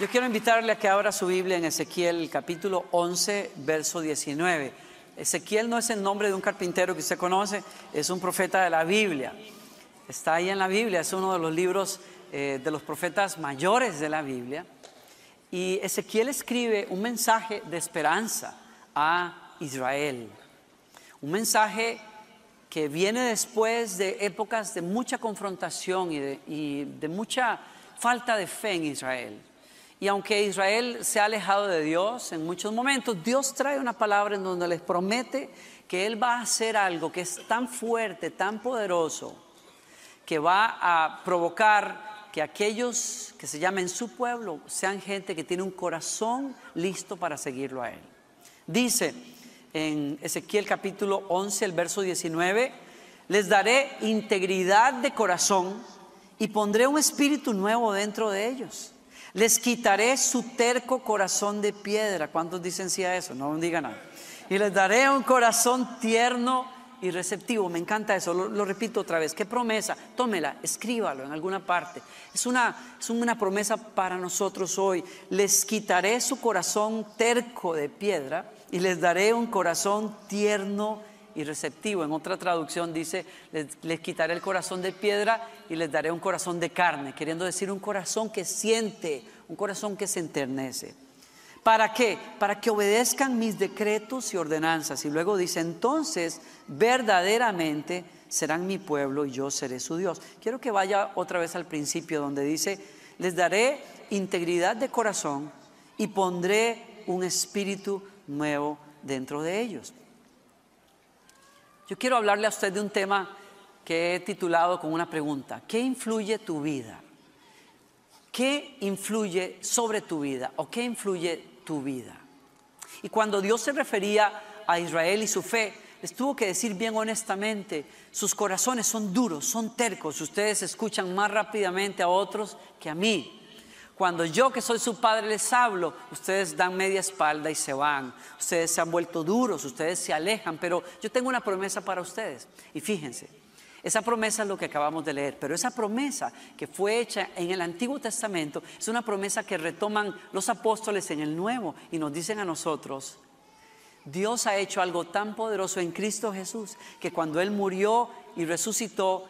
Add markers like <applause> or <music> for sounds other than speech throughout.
Yo quiero invitarle a que abra su Biblia en Ezequiel capítulo 11, verso 19. Ezequiel no es el nombre de un carpintero que usted conoce, es un profeta de la Biblia. Está ahí en la Biblia, es uno de los libros eh, de los profetas mayores de la Biblia. Y Ezequiel escribe un mensaje de esperanza a Israel. Un mensaje que viene después de épocas de mucha confrontación y de, y de mucha falta de fe en Israel. Y aunque Israel se ha alejado de Dios en muchos momentos, Dios trae una palabra en donde les promete que Él va a hacer algo que es tan fuerte, tan poderoso, que va a provocar que aquellos que se llamen su pueblo sean gente que tiene un corazón listo para seguirlo a Él. Dice en Ezequiel capítulo 11, el verso 19, les daré integridad de corazón y pondré un espíritu nuevo dentro de ellos les quitaré su terco corazón de piedra. ¿Cuántos dicen sí a eso? No digan nada. Y les daré un corazón tierno y receptivo. Me encanta eso. Lo, repito otra vez. ¿Qué promesa? Tómela, escríbalo en alguna parte. Es una, es una promesa para nosotros hoy. Les quitaré su corazón terco de piedra y les daré un corazón tierno y receptivo. En otra traducción dice, les, quitaré el corazón de piedra y les daré un corazón de carne, queriendo decir un corazón que siente, un corazón que se enternece. ¿Para qué? Para que obedezcan mis decretos y ordenanzas. Y luego dice, entonces verdaderamente serán mi pueblo y yo seré su Dios. Quiero que vaya otra vez al principio donde dice, les daré integridad de corazón y pondré un espíritu nuevo dentro de ellos. Yo quiero hablarle a usted de un tema que he titulado con una pregunta. ¿Qué influye tu vida? ¿Qué influye sobre tu vida o qué influye tu vida? Y cuando Dios se refería a Israel y su fe, les tuvo que decir bien honestamente, sus corazones son duros, son tercos, ustedes escuchan más rápidamente a otros que a mí. Cuando yo que soy su padre les hablo, ustedes dan media espalda y se van. Ustedes se han vuelto duros, ustedes se alejan, pero yo tengo una promesa para ustedes. Y fíjense, esa promesa es lo que acabamos de leer, pero esa promesa que fue hecha en el Antiguo Testamento es una promesa que retoman los apóstoles en el Nuevo y nos dicen a nosotros, Dios ha hecho algo tan poderoso en Cristo Jesús que cuando Él murió y resucitó,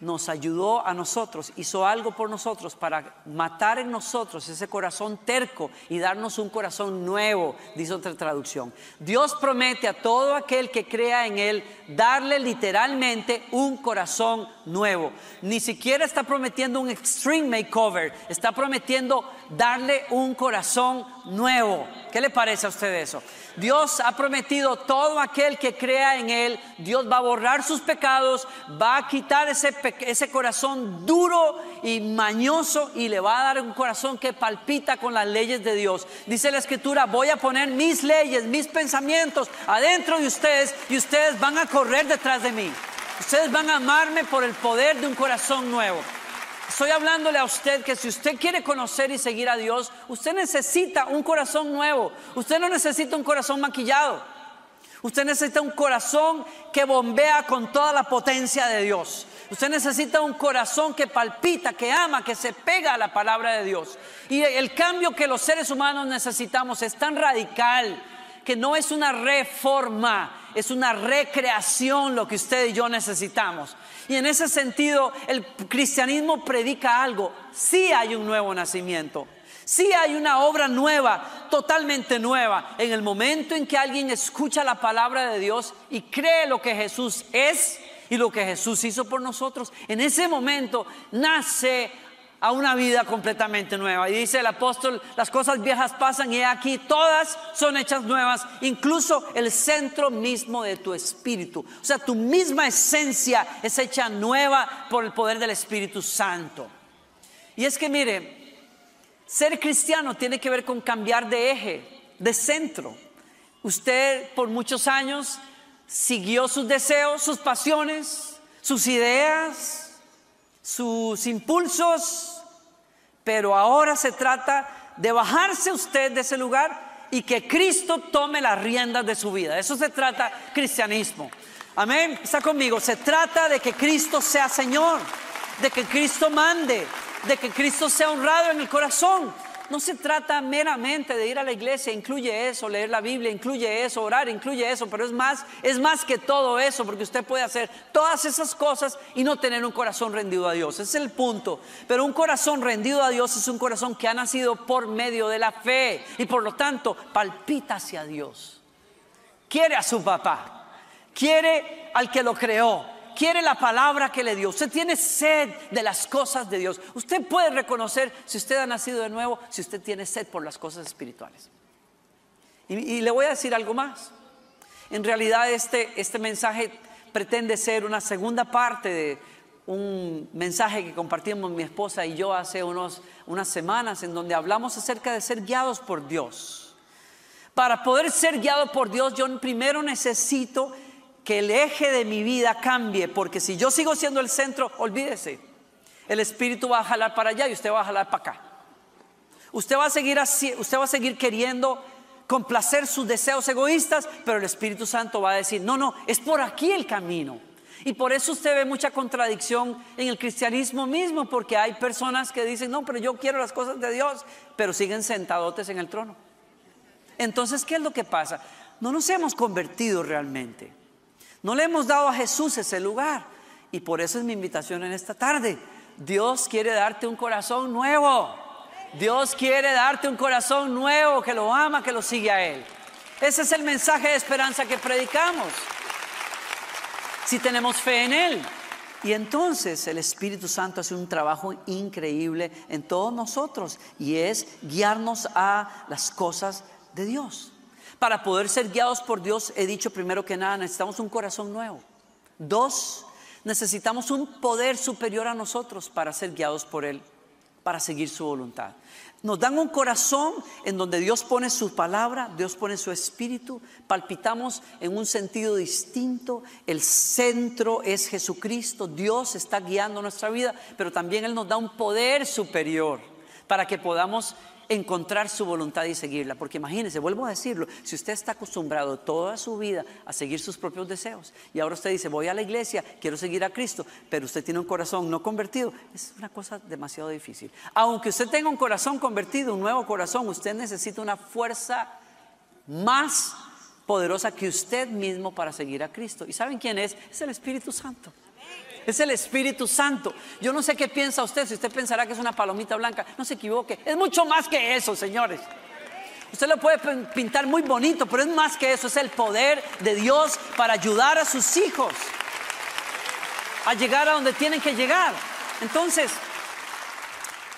nos ayudó a nosotros, hizo algo por nosotros para matar en nosotros ese corazón terco y darnos un corazón nuevo, dice otra traducción. Dios promete a todo aquel que crea en Él darle literalmente un corazón nuevo. Ni siquiera está prometiendo un extreme makeover, está prometiendo darle un corazón nuevo. ¿Qué le parece a usted eso? Dios ha prometido todo aquel que crea en Él, Dios va a borrar sus pecados, va a quitar ese, ese corazón duro y mañoso y le va a dar un corazón que palpita con las leyes de Dios. Dice la Escritura, voy a poner mis leyes, mis pensamientos adentro de ustedes y ustedes van a correr detrás de mí. Ustedes van a amarme por el poder de un corazón nuevo. Estoy hablándole a usted que si usted quiere conocer y seguir a Dios, usted necesita un corazón nuevo. Usted no necesita un corazón maquillado. Usted necesita un corazón que bombea con toda la potencia de Dios. Usted necesita un corazón que palpita, que ama, que se pega a la palabra de Dios. Y el cambio que los seres humanos necesitamos es tan radical que no es una reforma, es una recreación lo que usted y yo necesitamos. Y en ese sentido, el cristianismo predica algo. Sí hay un nuevo nacimiento. Sí hay una obra nueva, totalmente nueva, en el momento en que alguien escucha la palabra de Dios y cree lo que Jesús es y lo que Jesús hizo por nosotros. En ese momento nace a una vida completamente nueva. Y dice el apóstol, las cosas viejas pasan y aquí todas son hechas nuevas, incluso el centro mismo de tu espíritu. O sea, tu misma esencia es hecha nueva por el poder del Espíritu Santo. Y es que mire, ser cristiano tiene que ver con cambiar de eje, de centro. Usted por muchos años siguió sus deseos, sus pasiones, sus ideas, sus impulsos, pero ahora se trata de bajarse usted de ese lugar y que Cristo tome las riendas de su vida. Eso se trata cristianismo. Amén. Está conmigo. Se trata de que Cristo sea Señor, de que Cristo mande, de que Cristo sea honrado en el corazón. no se trata meramente de ir a la iglesia, incluye eso, leer la Biblia, incluye eso, orar, incluye eso, pero es más, es más que todo eso, porque usted puede hacer todas esas cosas y no tener un corazón rendido a Dios. Ese es el punto. Pero un corazón rendido a Dios es un corazón que ha nacido por medio de la fe y por lo tanto palpita hacia Dios. Quiere a su papá, quiere al que lo creó, quiere la palabra que le dio. Usted tiene sed de las cosas de Dios. Usted puede reconocer si usted ha nacido de nuevo, si usted tiene sed por las cosas espirituales. Y, le voy a decir algo más. En realidad este, este mensaje pretende ser una segunda parte de un mensaje que compartimos mi esposa y yo hace unos, unas semanas en donde hablamos acerca de ser guiados por Dios. Para poder ser guiado por Dios, yo primero necesito que el eje de mi vida cambie, porque si yo sigo siendo el centro, olvídese, el espíritu va a jalar para allá y usted va a jalar para acá. Usted va a seguir usted va a seguir queriendo complacer sus deseos egoístas, pero el Espíritu Santo va a decir, "No, no, es por aquí el camino." Y por eso usted ve mucha contradicción en el cristianismo mismo, porque hay personas que dicen, no, pero yo quiero las cosas de Dios, pero siguen sentadotes en el trono. Entonces, ¿qué es lo que pasa? No nos hemos convertido realmente. No le hemos dado a Jesús ese lugar. Y por eso es mi invitación en esta tarde. Dios quiere darte un corazón nuevo. Dios quiere darte un corazón nuevo que lo ama, que lo sigue a Él. Ese es el mensaje de esperanza que predicamos. Si tenemos fe en Él. Y entonces el Espíritu Santo hace un trabajo increíble en todos nosotros y es guiarnos a las cosas de Dios. Para poder ser guiados por Dios, he dicho primero que nada, necesitamos un corazón nuevo. Dos, necesitamos un poder superior a nosotros para ser guiados por Él, para seguir su voluntad. Nos dan un corazón en donde Dios pone su palabra, Dios pone su espíritu, palpitamos en un sentido distinto, el centro es Jesucristo, Dios está guiando nuestra vida, pero también Él nos da un poder superior para que podamos encontrar su voluntad y seguirla. Porque imagínense, vuelvo a decirlo, si usted está acostumbrado toda su vida a seguir sus propios deseos y ahora usted dice, voy a la iglesia, quiero seguir a Cristo, pero usted tiene un corazón no convertido, es una cosa demasiado difícil. Aunque usted tenga un corazón convertido, un nuevo corazón, usted necesita una fuerza más poderosa que usted mismo para seguir a Cristo. ¿Y saben quién es? Es el Espíritu Santo es el Espíritu Santo. Yo no sé qué piensa usted, si usted pensará que es una palomita blanca, no se equivoque, es mucho más que eso, señores. Usted lo puede pintar muy bonito, pero es más que eso, es el poder de Dios para ayudar a sus hijos a llegar a donde tienen que llegar. Entonces,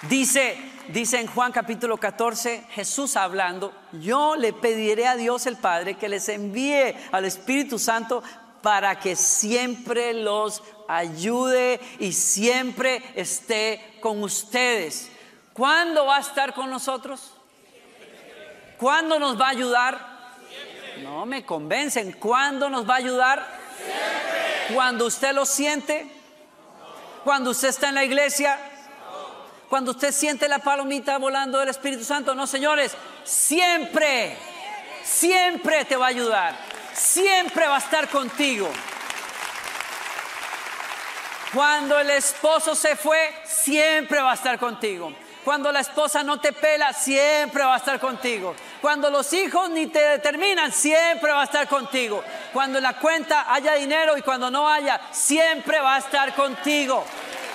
dice, dice en Juan capítulo 14, Jesús hablando, yo le pediré a Dios el Padre que les envíe al Espíritu Santo para que siempre los ayude y siempre esté con ustedes. ¿Cuándo va a estar con nosotros? ¿Cuándo nos va a ayudar? No me convencen. ¿Cuándo nos va a ayudar? Cuando usted lo siente. Cuando usted está en la iglesia. Cuando usted siente la palomita volando del Espíritu Santo. No, señores. Siempre. Siempre te va a ayudar. Siempre va a estar contigo. Cuando el esposo se fue, siempre va a estar contigo. Cuando la esposa no te pela, siempre va a estar contigo. Cuando los hijos ni te determinan, siempre va a estar contigo. Cuando en la cuenta haya dinero y cuando no haya, siempre va a estar contigo.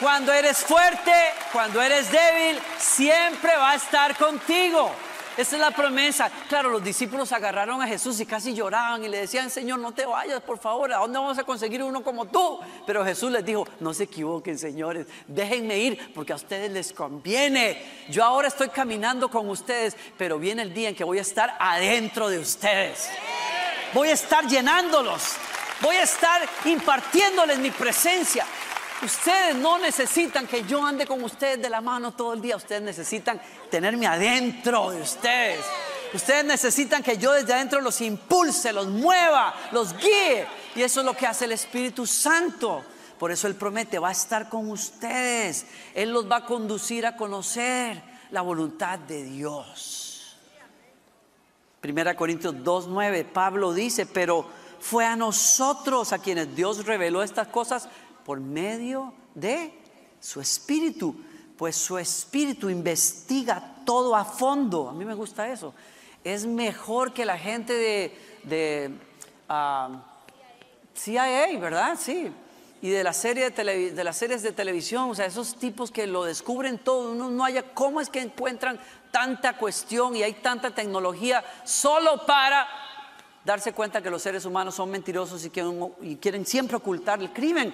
Cuando eres fuerte, cuando eres débil, siempre va a estar contigo. Esa es la promesa. Claro, los discípulos agarraron a Jesús y casi lloraban y le decían, Señor, no te vayas, por favor, ¿a dónde vamos a conseguir uno como tú? Pero Jesús les dijo, no se equivoquen, señores, déjenme ir porque a ustedes les conviene. Yo ahora estoy caminando con ustedes, pero viene el día en que voy a estar adentro de ustedes. Voy a estar llenándolos. Voy a estar impartiéndoles mi presencia. Ustedes no necesitan que yo ande con ustedes de la mano todo el día. Ustedes necesitan tenerme adentro de ustedes. Ustedes necesitan que yo desde adentro los impulse, los mueva, los guíe. Y eso es lo que hace el Espíritu Santo. Por eso Él promete, va a estar con ustedes. Él los va a conducir a conocer la voluntad de Dios. Primera Corintios 2.9, Pablo dice, pero fue a nosotros a quienes Dios reveló estas cosas por medio de su espíritu, pues su espíritu investiga todo a fondo. A mí me gusta eso. Es mejor que la gente de, de ah, CIA, ¿verdad? Sí. Y de, las series de televisión, o sea, esos tipos que lo descubren todo, uno no haya, ¿cómo es que encuentran tanta cuestión y hay tanta tecnología solo para darse cuenta que los seres humanos son mentirosos y quieren, y quieren siempre ocultar el crimen?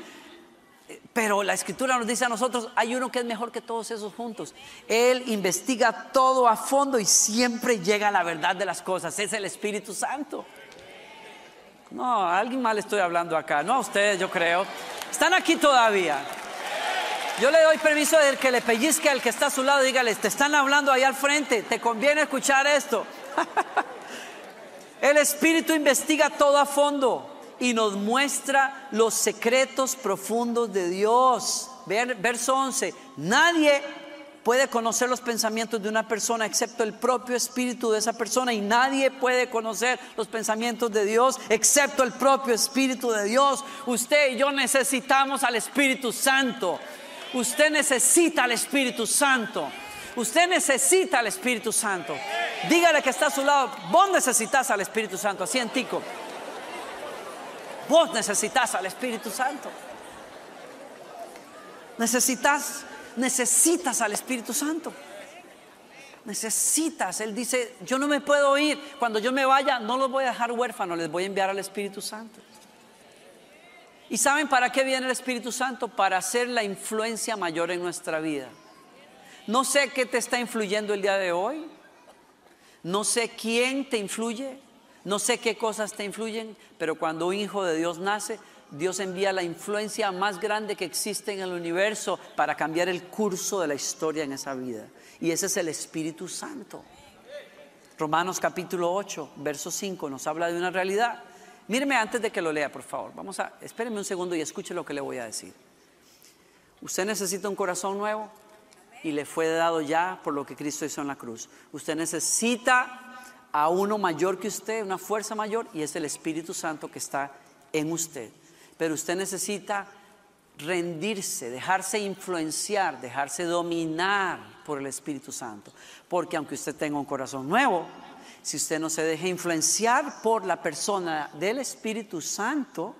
Pero la escritura nos dice a nosotros, hay uno que es mejor que todos esos juntos. Él investiga todo a fondo y siempre llega a la verdad de las cosas. Es el Espíritu Santo. No, a alguien mal estoy hablando acá. No a ustedes, yo creo. Están aquí todavía. Yo le doy permiso de que le pellizque al que está a su lado. Dígale, te están hablando ahí al frente. Te conviene escuchar esto. <laughs> el Espíritu investiga todo a fondo y nos muestra los secretos profundos de Dios. Verso 11. Nadie puede conocer los pensamientos de una persona excepto el propio espíritu de esa persona y nadie puede conocer los pensamientos de Dios excepto el propio espíritu de Dios. Usted y yo necesitamos al Espíritu Santo. Usted necesita al Espíritu Santo. Usted necesita al Espíritu Santo. Dígale que está a su lado, vos necesitas al Espíritu Santo, así en tico. Vos necesitas al Espíritu Santo. Necesitas, necesitas al Espíritu Santo. Necesitas. Él dice, yo no me puedo ir. Cuando yo me vaya, no los voy a dejar huérfanos, les voy a enviar al Espíritu Santo. ¿Y saben para qué viene el Espíritu Santo? Para hacer la influencia mayor en nuestra vida. No sé qué te está influyendo el día de hoy. No sé quién te influye. No sé qué cosas te influyen, pero cuando un hijo de Dios nace, Dios envía la influencia más grande que existe en el universo para cambiar el curso de la historia en esa vida. Y ese es el Espíritu Santo. Romanos capítulo 8, verso 5 nos habla de una realidad. Míreme antes de que lo lea, por favor. Vamos a, espéreme un segundo y escuche lo que le voy a decir. Usted necesita un corazón nuevo y le fue dado ya por lo que Cristo hizo en la cruz. Usted necesita a uno mayor que usted, una fuerza mayor, y es el Espíritu Santo que está en usted. Pero usted necesita rendirse, dejarse influenciar, dejarse dominar por el Espíritu Santo. Porque aunque usted tenga un corazón nuevo, si usted no se deja influenciar por la persona del Espíritu Santo,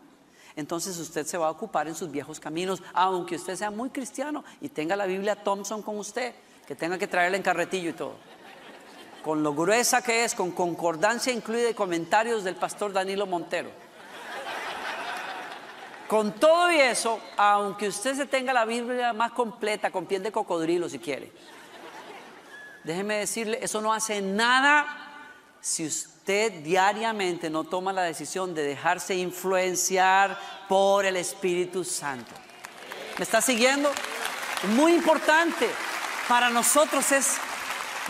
entonces usted se va a ocupar en sus viejos caminos, aunque usted sea muy cristiano y tenga la Biblia Thompson con usted, que tenga que traerle en carretillo y todo con lo gruesa que es, con concordancia incluida y comentarios del pastor Danilo Montero. Con todo y eso, aunque usted se tenga la Biblia más completa, con piel de cocodrilo si quiere, déjeme decirle, eso no hace nada si usted diariamente no toma la decisión de dejarse influenciar por el Espíritu Santo. ¿Me está siguiendo? Muy importante. Para nosotros es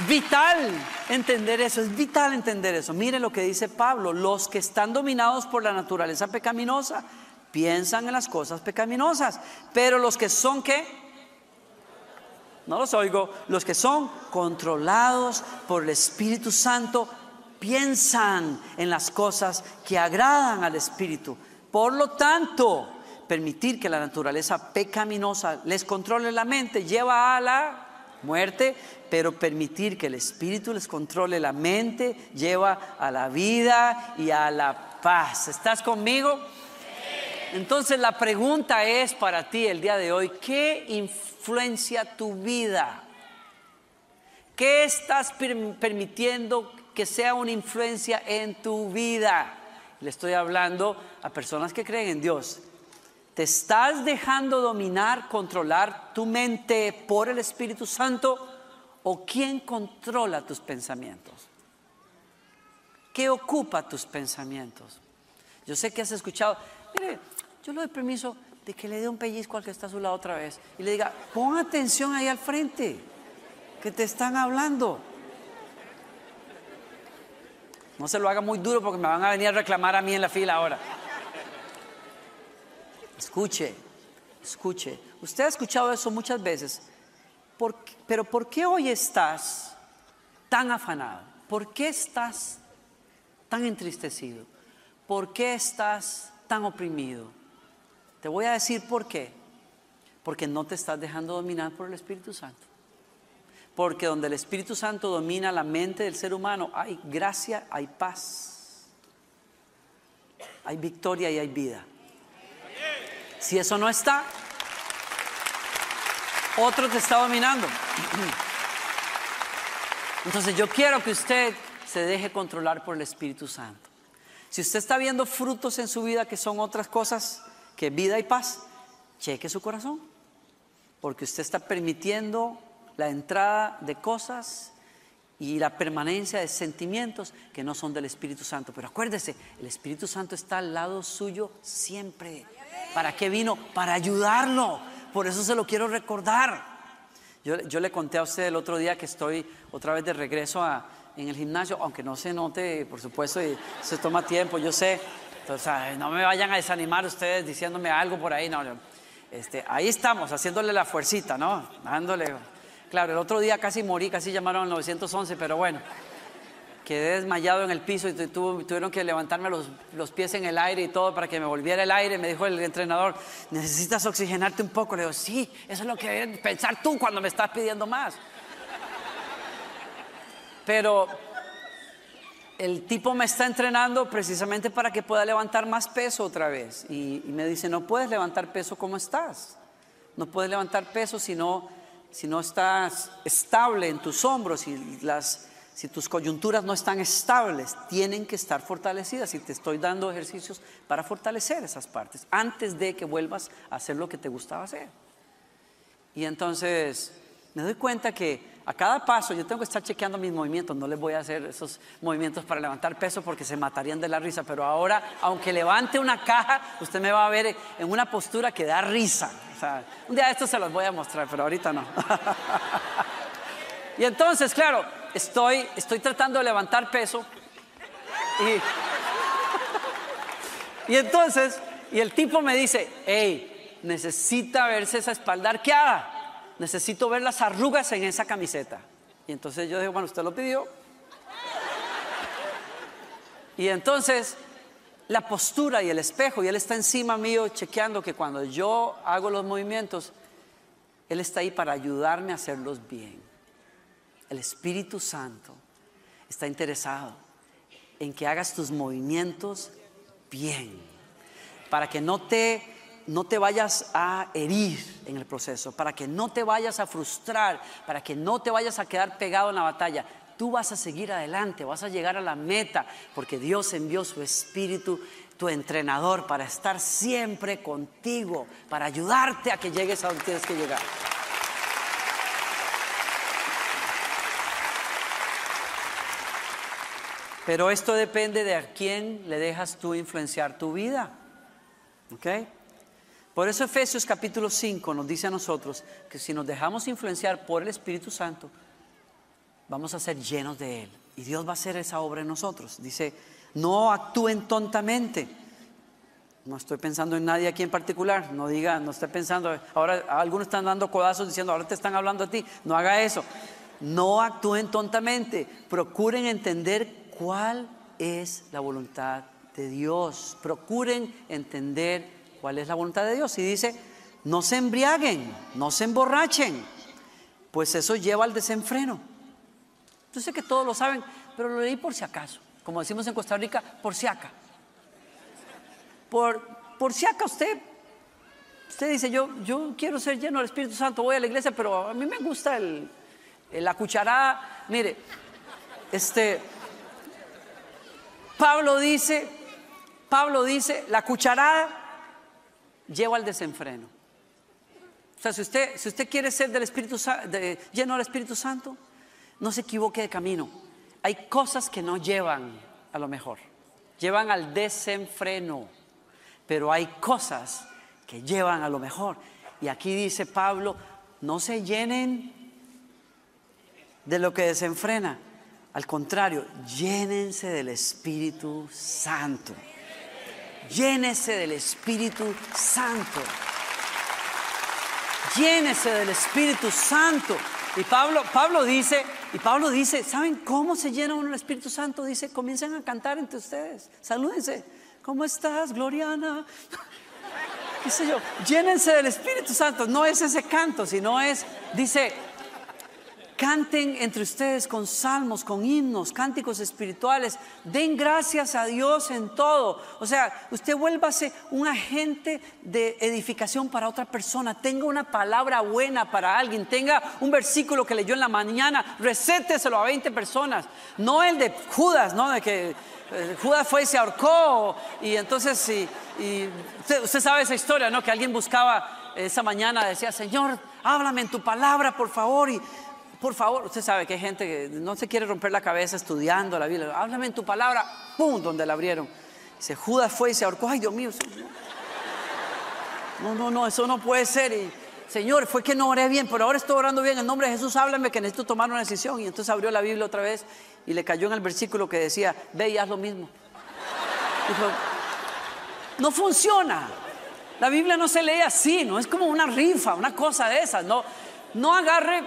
vital entender eso, es vital entender eso. Mire lo que dice Pablo, los que están dominados por la naturaleza pecaminosa piensan en las cosas pecaminosas, pero los que son qué? No los oigo, los que son controlados por el Espíritu Santo piensan en las cosas que agradan al Espíritu. Por lo tanto, permitir que la naturaleza pecaminosa les controle la mente lleva a la muerte, pero permitir que el Espíritu les controle la mente lleva a la vida y a la paz. ¿Estás conmigo? Entonces la pregunta es para ti el día de hoy, ¿qué influencia tu vida? ¿Qué estás permitiendo que sea una influencia en tu vida? Le estoy hablando a personas que creen en Dios. ¿Te estás dejando dominar, controlar tu mente por el Espíritu Santo? ¿O quién controla tus pensamientos? ¿Qué ocupa tus pensamientos? Yo sé que has escuchado, mire, yo le doy permiso de que le dé un pellizco al que está a su lado otra vez y le diga, pon atención ahí al frente, que te están hablando. No se lo haga muy duro porque me van a venir a reclamar a mí en la fila ahora. Escuche, escuche. Usted ha escuchado eso muchas veces pero ¿por qué hoy estás tan afanado? ¿Por qué estás tan entristecido? ¿Por qué estás tan oprimido? Te voy a decir por qué. Porque no te estás dejando dominar por el Espíritu Santo. Porque donde el Espíritu Santo domina la mente del ser humano, hay gracia, hay paz. Hay victoria y hay vida. Si eso no está, otro te está dominando. Entonces yo quiero que usted se deje controlar por el Espíritu Santo. Si usted está viendo frutos en su vida que son otras cosas que vida y paz, cheque su corazón. Porque usted está permitiendo la entrada de cosas y la permanencia de sentimientos que no son del Espíritu Santo. Pero acuérdese, el Espíritu Santo está al lado suyo siempre. ¿Para qué vino? Para ayudarlo. Por eso se lo quiero recordar. Yo, le conté a usted el otro día que estoy otra vez de regreso en el gimnasio, aunque no se note, por supuesto, y se toma tiempo, yo sé. Entonces, no me vayan a desanimar ustedes diciéndome algo por ahí, no. Este, ahí estamos, haciéndole la fuercita, ¿no? Dándole Claro, el otro día casi morí, casi llamaron al 911, pero bueno, quedé desmayado en el piso y tuvieron que levantarme los, pies en el aire y todo para que me volviera el aire. Me dijo el entrenador, necesitas oxigenarte un poco. Le digo, sí, eso es lo que debes pensar tú cuando me estás pidiendo más. Pero el tipo me está entrenando precisamente para que pueda levantar más peso otra vez. Y, y me dice, no puedes levantar peso como estás. No puedes levantar peso si no si no estás estable en tus hombros y las, si tus coyunturas no están estables, tienen que estar fortalecidas y te estoy dando ejercicios para fortalecer esas partes antes de que vuelvas a hacer lo que te gustaba hacer. Y entonces me doy cuenta que a cada paso yo tengo que estar chequeando mis movimientos, no les voy a hacer esos movimientos para levantar peso porque se matarían de la risa, pero ahora, aunque levante una caja, usted me va a ver en una postura que da risa. un día esto se los voy a mostrar, pero ahorita no. <laughs> y entonces, claro, estoy, estoy tratando de levantar peso y, entonces, y el tipo me dice, hey, necesita verse esa espalda arqueada necesito ver las arrugas en esa camiseta. Y entonces yo dije, bueno, usted lo pidió. Y entonces la postura y el espejo, y él está encima mío chequeando que cuando yo hago los movimientos, él está ahí para ayudarme a hacerlos bien. El Espíritu Santo está interesado en que hagas tus movimientos bien, para que no te no te vayas a herir en el proceso, para que no te vayas a frustrar, para que no te vayas a quedar pegado en la batalla. Tú vas a seguir adelante, vas a llegar a la meta, porque Dios envió su Espíritu, tu entrenador, para estar siempre contigo, para ayudarte a que llegues a donde tienes que llegar. Pero esto depende de a quién le dejas tú influenciar tu vida. ¿Ok? Por eso Efesios capítulo 5 nos dice a nosotros que si nos dejamos influenciar por el Espíritu Santo, vamos a ser llenos de Él. Y Dios va a hacer esa obra en nosotros. Dice, no actúen tontamente. No estoy pensando en nadie aquí en particular. No diga, no estoy pensando, ahora algunos están dando codazos diciendo, ahora te están hablando a ti. No haga eso. No actúen tontamente. Procuren entender cuál es la voluntad de Dios. Procuren entender cuál es la voluntad de Dios. Y dice, no se embriaguen, no se emborrachen, pues eso lleva al desenfreno. Yo sé que todos lo saben, pero lo leí por si acaso. Como decimos en Costa Rica, por si acá. Por, por si acá usted, usted dice, yo, yo quiero ser lleno del Espíritu Santo, voy a la iglesia, pero a mí me gusta la cucharada. Mire, este, Pablo dice, Pablo dice, la cucharada lleva al desenfreno. O sea, si usted, si usted quiere ser del Espíritu, lleno del Espíritu Santo, no se equivoque de camino. Hay cosas que no llevan a lo mejor, llevan al desenfreno, pero hay cosas que llevan a lo mejor. Y aquí dice Pablo, no se llenen de lo que desenfrena. Al contrario, llénense del Espíritu Santo. Llénese del Espíritu Santo. Llénese del Espíritu Santo. Y Pablo, Pablo dice, y Pablo dice, ¿saben cómo se llena uno del Espíritu Santo? Dice, comiencen a cantar entre ustedes. Salúdense. ¿Cómo estás, Gloriana? <laughs> ¿Qué sé yo? Llénense del Espíritu Santo. No es ese canto, sino es, dice, Canten entre ustedes con salmos, con himnos, cánticos espirituales. Den gracias a Dios en todo. O sea, usted vuélvase un agente de edificación para otra persona. Tenga una palabra buena para alguien. Tenga un versículo que leyó en la mañana. Recéteselo a 20 personas. No el de Judas, ¿no? De que eh, Judas fue y se ahorcó. Y entonces, y, usted, sabe esa historia, ¿no? Que alguien buscaba esa mañana, decía, Señor, háblame en tu palabra, por favor. Por favor, usted sabe que hay gente que no se quiere romper la cabeza estudiando la Biblia. Háblame en tu palabra, ¡pum! Donde la abrieron. Dice, Judas fue y se ahorcó. Ay, Dios mío. No, no, no, eso no puede ser. Señor, fue que no oré bien, pero ahora estoy orando bien. En nombre de Jesús, háblame que necesito tomar una decisión. Y entonces abrió la Biblia otra vez y le cayó en el versículo que decía, ve y haz lo mismo. Dijo, no funciona. La Biblia no se lee así, no es como una rifa, una cosa de esas. No, no agarre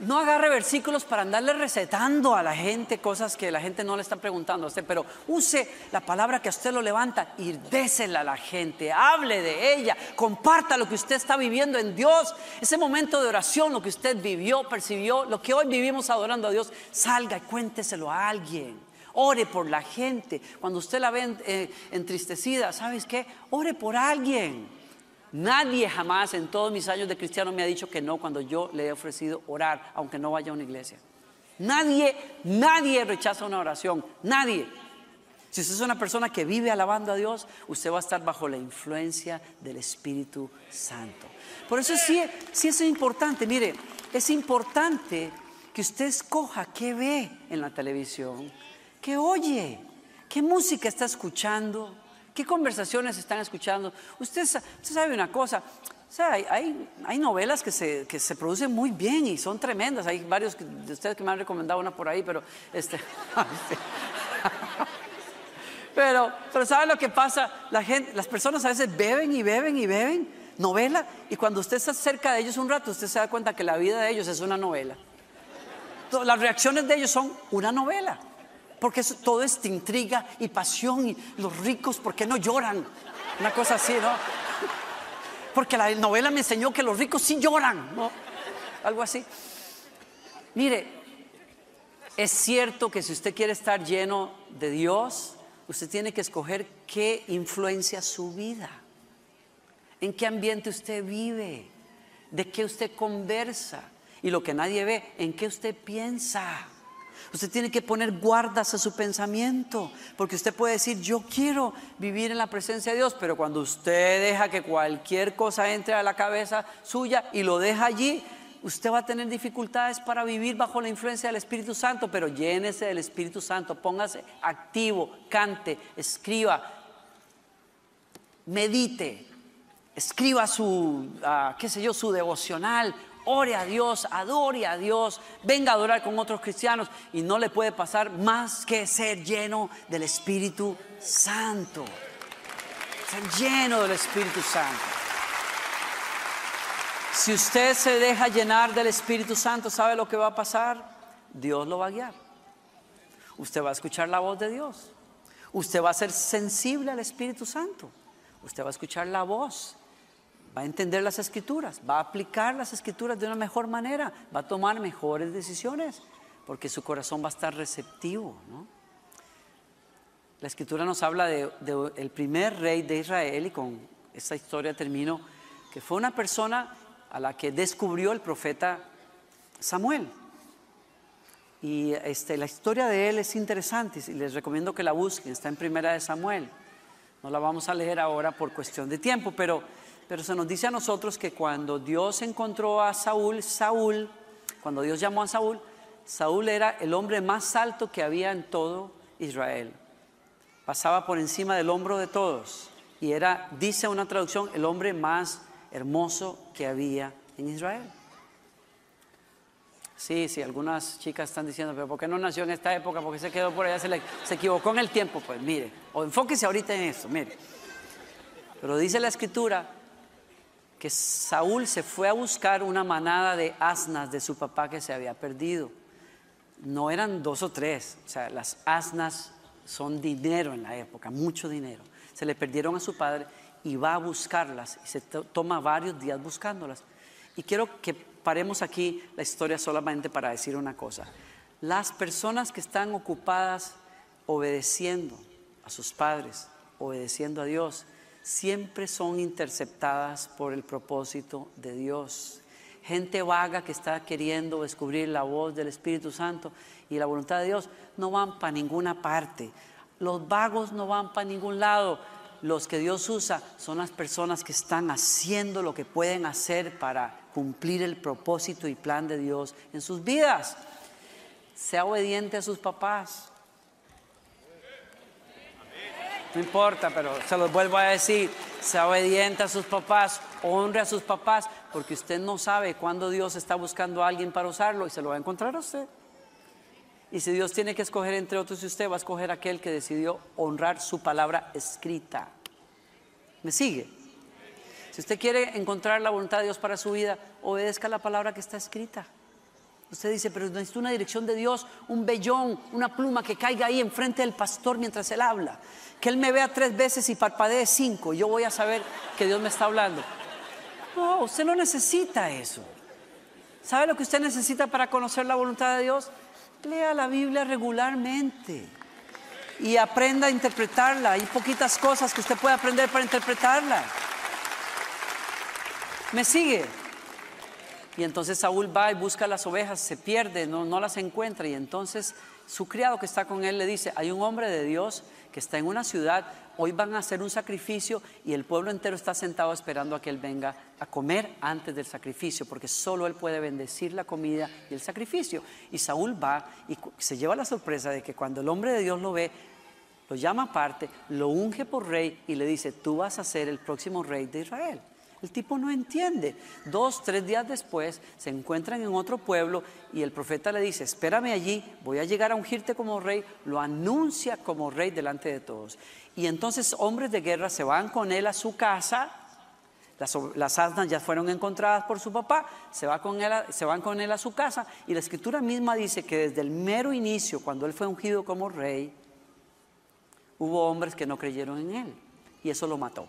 no agarre versículos para andarle recetando a la gente cosas que la gente no le está preguntando a usted, pero use la palabra que a usted lo levanta y désela a la gente, hable de ella, comparta lo que usted está viviendo en Dios, ese momento de oración, lo que usted vivió, percibió, lo que hoy vivimos adorando a Dios, salga y cuénteselo a alguien. Ore por la gente. Cuando usted la ve eh, entristecida, ¿sabes qué? Ore por alguien. Nadie jamás en todos mis años de cristiano me ha dicho que no cuando yo le he ofrecido orar, aunque no vaya a una iglesia. Nadie, nadie rechaza una oración, nadie. Si usted es una persona que vive alabando a Dios, usted va a estar bajo la influencia del Espíritu Santo. Por eso sí, sí es importante, mire, es importante que usted escoja qué ve en la televisión, qué oye, qué música está escuchando, ¿Qué conversaciones están escuchando? Usted, sabe una cosa, hay, hay, novelas que se, producen muy bien y son tremendas. Hay varios de ustedes que me han recomendado una por ahí, pero este, <laughs> pero, pero ¿sabe lo que pasa? La gente, las personas a veces beben y beben y beben novela y cuando usted está cerca de ellos un rato, usted se da cuenta que la vida de ellos es una novela. Las reacciones de ellos son una novela. Porque todo es intriga y pasión y los ricos, ¿por qué no lloran? Una cosa así, ¿no? Porque la novela me enseñó que los ricos sí lloran, ¿no? Algo así. Mire, es cierto que si usted quiere estar lleno de Dios, usted tiene que escoger qué influencia su vida, en qué ambiente usted vive, de qué usted conversa y lo que nadie ve, en qué usted piensa. Usted tiene que poner guardas a su pensamiento, porque usted puede decir, yo quiero vivir en la presencia de Dios, pero cuando usted deja que cualquier cosa entre a la cabeza suya y lo deja allí, usted va a tener dificultades para vivir bajo la influencia del Espíritu Santo, pero llénese del Espíritu Santo, póngase activo, cante, escriba, medite, escriba su, ah, qué sé yo, su devocional, ore a Dios, adore a Dios, venga a adorar con otros cristianos y no le puede pasar más que ser lleno del Espíritu Santo. Ser lleno del Espíritu Santo. Si usted se deja llenar del Espíritu Santo, ¿sabe lo que va a pasar? Dios lo va a guiar. Usted va a escuchar la voz de Dios. Usted va a ser sensible al Espíritu Santo. Usted va a escuchar la voz va a entender las escrituras, va a aplicar las escrituras de una mejor manera, va a tomar mejores decisiones, porque su corazón va a estar receptivo. La escritura nos habla del de, primer rey de Israel, y con esta historia termino, que fue una persona a la que descubrió el profeta Samuel. Y este, la historia de él es interesante y les recomiendo que la busquen, está en primera de Samuel. No la vamos a leer ahora por cuestión de tiempo, pero pero se nos dice a nosotros que cuando Dios encontró a Saúl, Saúl, cuando Dios llamó a Saúl, Saúl era el hombre más alto que había en todo Israel. Pasaba por encima del hombro de todos y era, dice una traducción, el hombre más hermoso que había en Israel. Sí, sí, algunas chicas están diciendo, pero ¿por qué no nació en esta época? ¿Por qué se quedó por allá? Se, se equivocó en el tiempo. Pues mire, o enfóquese ahorita en eso, mire. Pero dice la escritura que Saúl se fue a buscar una manada de asnas de su papá que se había perdido. No eran dos o tres, o sea, las asnas son dinero en la época, mucho dinero. Se le perdieron a su padre y va a buscarlas y se toma varios días buscándolas. Y quiero que paremos aquí la historia solamente para decir una cosa. Las personas que están ocupadas obedeciendo a sus padres, obedeciendo a Dios, siempre son interceptadas por el propósito de Dios. Gente vaga que está queriendo descubrir la voz del Espíritu Santo y la voluntad de Dios no van para ninguna parte. Los vagos no van para ningún lado. Los que Dios usa son las personas que están haciendo lo que pueden hacer para cumplir el propósito y plan de Dios en sus vidas. Sea obediente a sus papás. No importa, pero se los vuelvo a decir. Sea obediente a sus papás, honre a sus papás, porque usted no sabe cuándo Dios está buscando a alguien para usarlo y se lo va a encontrar a usted. Y si Dios tiene que escoger entre otros, usted va a escoger aquel que decidió honrar su palabra escrita. ¿Me sigue? Si usted quiere encontrar la voluntad de Dios para su vida, obedezca la palabra que está escrita. Usted dice, pero necesito una dirección de Dios, un vellón, una pluma que caiga ahí enfrente del pastor mientras él habla. Que él me vea tres veces y parpadee cinco. Yo voy a saber que Dios me está hablando. No, usted no necesita eso. ¿Sabe lo que usted necesita para conocer la voluntad de Dios? Lea la Biblia regularmente y aprenda a interpretarla. Hay poquitas cosas que usted puede aprender para interpretarla. ¿Me sigue? Y entonces Saúl va y busca las ovejas, se pierde, no, las encuentra. Y entonces su criado que está con él le dice, hay un hombre de Dios que está en una ciudad, hoy van a hacer un sacrificio y el pueblo entero está sentado esperando a que él venga a comer antes del sacrificio, porque solo él puede bendecir la comida y el sacrificio. Y Saúl va y se lleva la sorpresa de que cuando el hombre de Dios lo ve, lo llama aparte, lo unge por rey y le dice, tú vas a ser el próximo rey de Israel. El tipo no entiende. Dos, tres días después se encuentran en otro pueblo y el profeta le dice, espérame allí, voy a llegar a ungirte como rey, lo anuncia como rey delante de todos. Y entonces hombres de guerra se van con él a su casa, las, asnas ya fueron encontradas por su papá, se, va con él se van con él a su casa y la escritura misma dice que desde el mero inicio, cuando él fue ungido como rey, hubo hombres que no creyeron en él y eso lo mató.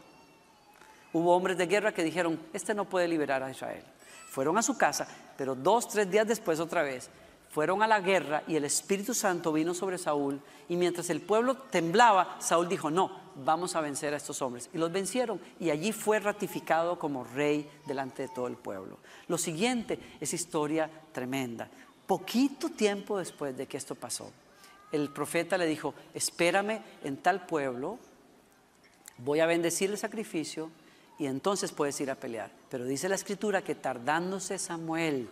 Hubo hombres de guerra que dijeron, este no puede liberar a Israel. Fueron a su casa, pero dos, tres días después otra vez, fueron a la guerra y el Espíritu Santo vino sobre Saúl y mientras el pueblo temblaba, Saúl dijo, no, vamos a vencer a estos hombres. Y los vencieron y allí fue ratificado como rey delante de todo el pueblo. Lo siguiente es historia tremenda. Poquito tiempo después de que esto pasó, el profeta le dijo, espérame en tal pueblo, voy a bendecir el sacrificio y entonces puedes ir a pelear. Pero dice la escritura que tardándose Samuel,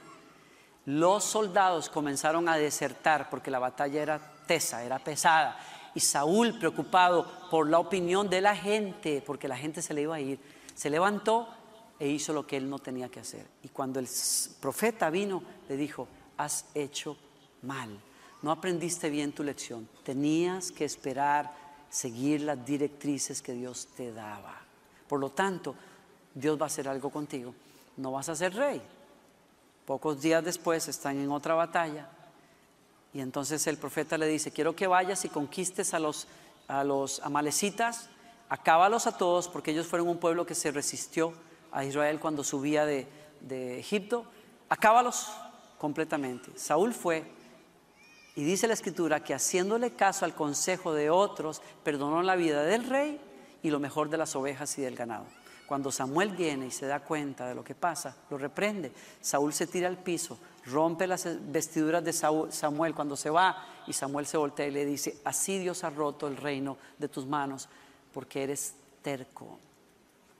los soldados comenzaron a desertar porque la batalla era tesa, era pesada. Y Saúl, preocupado por la opinión de la gente, porque la gente se le iba a ir, se levantó e hizo lo que él no tenía que hacer. Y cuando el profeta vino, le dijo, has hecho mal, no aprendiste bien tu lección, tenías que esperar, seguir las directrices que Dios te daba. Por lo tanto, Dios va a hacer algo contigo. No vas a ser rey. Pocos días después están en otra batalla y entonces el profeta le dice, quiero que vayas y conquistes a los, a los amalecitas, acábalos a todos porque ellos fueron un pueblo que se resistió a Israel cuando subía de, de Egipto, acábalos completamente. Saúl fue y dice la escritura que haciéndole caso al consejo de otros, perdonó la vida del rey y lo mejor de las ovejas y del ganado. Cuando Samuel viene y se da cuenta de lo que pasa, lo reprende. Saúl se tira al piso, rompe las vestiduras de Samuel cuando se va y Samuel se voltea y le dice, así Dios ha roto el reino de tus manos porque eres terco.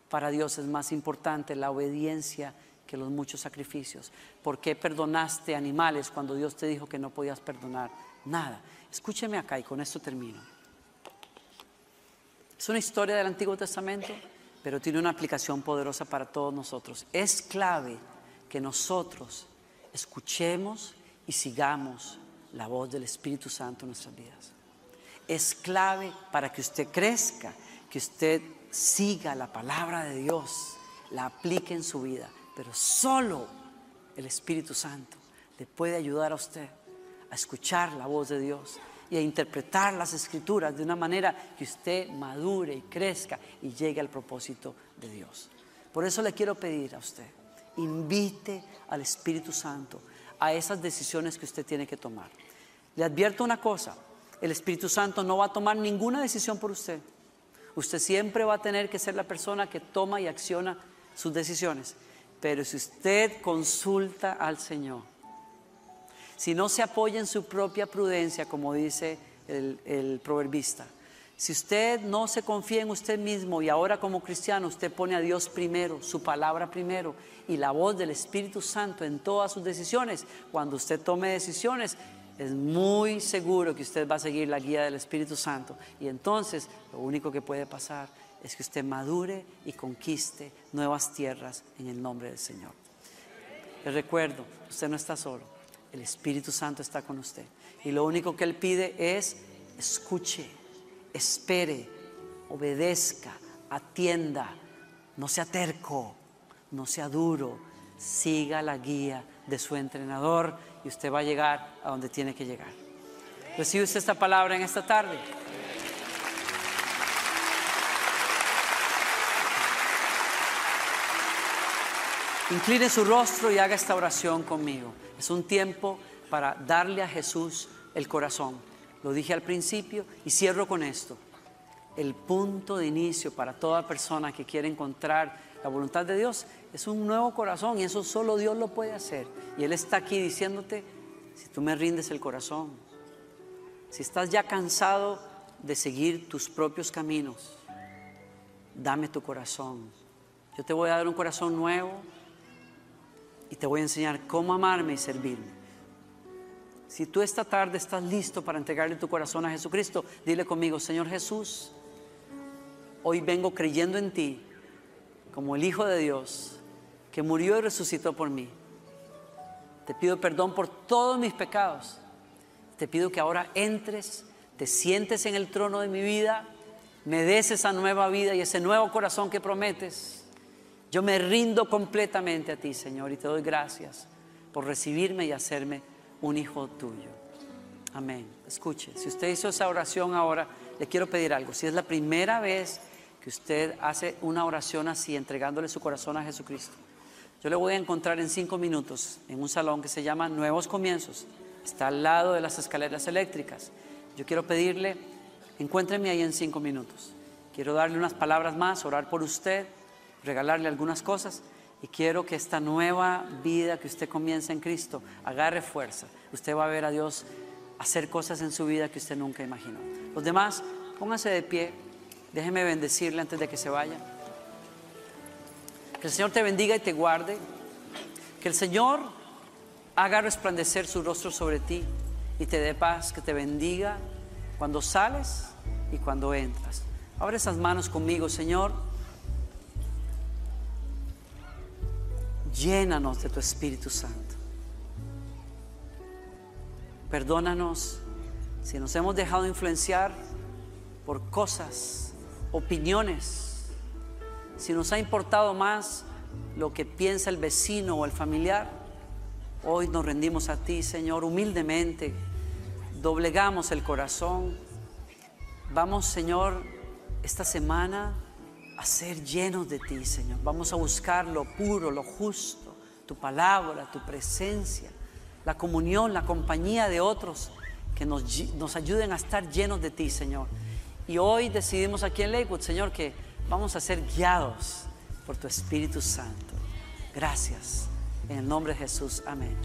Para Dios es más importante la obediencia que los muchos sacrificios. ¿Por qué perdonaste animales cuando Dios te dijo que no podías perdonar nada? Escúcheme acá y con esto termino. Es una historia del Antiguo Testamento, pero tiene una aplicación poderosa para todos nosotros. Es clave que nosotros escuchemos y sigamos la voz del Espíritu Santo en nuestras vidas. Es clave para que usted crezca, que usted siga la palabra de Dios, la aplique en su vida, pero solo el Espíritu Santo le puede ayudar a usted a escuchar la voz de Dios y a interpretar las escrituras de una manera que usted madure y crezca y llegue al propósito de Dios. Por eso le quiero pedir a usted, invite al Espíritu Santo a esas decisiones que usted tiene que tomar. Le advierto una cosa, el Espíritu Santo no va a tomar ninguna decisión por usted. Usted siempre va a tener que ser la persona que toma y acciona sus decisiones. Pero si usted consulta al Señor, si no se apoya en su propia prudencia, como dice el, proverbista, si usted no se confía en usted mismo y ahora como cristiano usted pone a Dios primero, su palabra primero y la voz del Espíritu Santo en todas sus decisiones, cuando usted tome decisiones, es muy seguro que usted va a seguir la guía del Espíritu Santo. Y entonces lo único que puede pasar es que usted madure y conquiste nuevas tierras en el nombre del Señor. Le recuerdo, usted no está solo, el Espíritu Santo está con usted. Y lo único que Él pide es escuche espere, obedezca, atienda, no sea terco, no sea duro, siga la guía de su entrenador y usted va a llegar a donde tiene que llegar. ¿Recibe usted esta palabra en esta tarde? Incline su rostro y haga esta oración conmigo. Es un tiempo para darle a Jesús el corazón. Lo dije al principio y cierro con esto. El punto de inicio para toda persona que quiere encontrar la voluntad de Dios es un nuevo corazón y eso solo Dios lo puede hacer. Y Él está aquí diciéndote, si tú me rindes el corazón, si estás ya cansado de seguir tus propios caminos, dame tu corazón. Yo te voy a dar un corazón nuevo y te voy a enseñar cómo amarme y servirme. Si tú esta tarde estás listo para entregarle tu corazón a Jesucristo, dile conmigo, Señor Jesús, hoy vengo creyendo en ti como el Hijo de Dios, que murió y resucitó por mí. Te pido perdón por todos mis pecados. Te pido que ahora entres, te sientes en el trono de mi vida, me des esa nueva vida y ese nuevo corazón que prometes. Yo me rindo completamente a ti, Señor, y te doy gracias por recibirme y hacerme un hijo tuyo. Amén. Escuche, si usted hizo esa oración ahora, le quiero pedir algo. Si es la primera vez que usted hace una oración así, entregándole su corazón a Jesucristo, yo le voy a encontrar en cinco minutos en un salón que se llama Nuevos Comienzos. Está al lado de las escaleras eléctricas. Yo quiero pedirle, encuéntreme ahí en cinco minutos. Quiero darle unas palabras más, orar por usted, regalarle algunas cosas y quiero que esta nueva vida que usted comienza en Cristo agarre fuerza. Usted va a ver a Dios hacer cosas en su vida que usted nunca imaginó. Los demás, pónganse de pie. Déjeme bendecirle antes de que se vaya. Que el Señor te bendiga y te guarde. Que el Señor haga resplandecer su rostro sobre ti y te dé paz. Que te bendiga cuando sales y cuando entras. Abre esas manos conmigo, Señor. Llénanos de tu Espíritu Santo. Perdónanos si nos hemos dejado influenciar por cosas, opiniones, si nos ha importado más lo que piensa el vecino o el familiar. Hoy nos rendimos a ti, Señor, humildemente, doblegamos el corazón. Vamos, Señor, esta semana a ser llenos de ti, Señor. Vamos a buscar lo puro, lo justo, tu palabra, tu presencia, la comunión, la compañía de otros que nos, nos ayuden a estar llenos de ti, Señor. Y hoy decidimos aquí en Lakewood, Señor, que vamos a ser guiados por tu Espíritu Santo. Gracias. En el nombre de Jesús. Amén.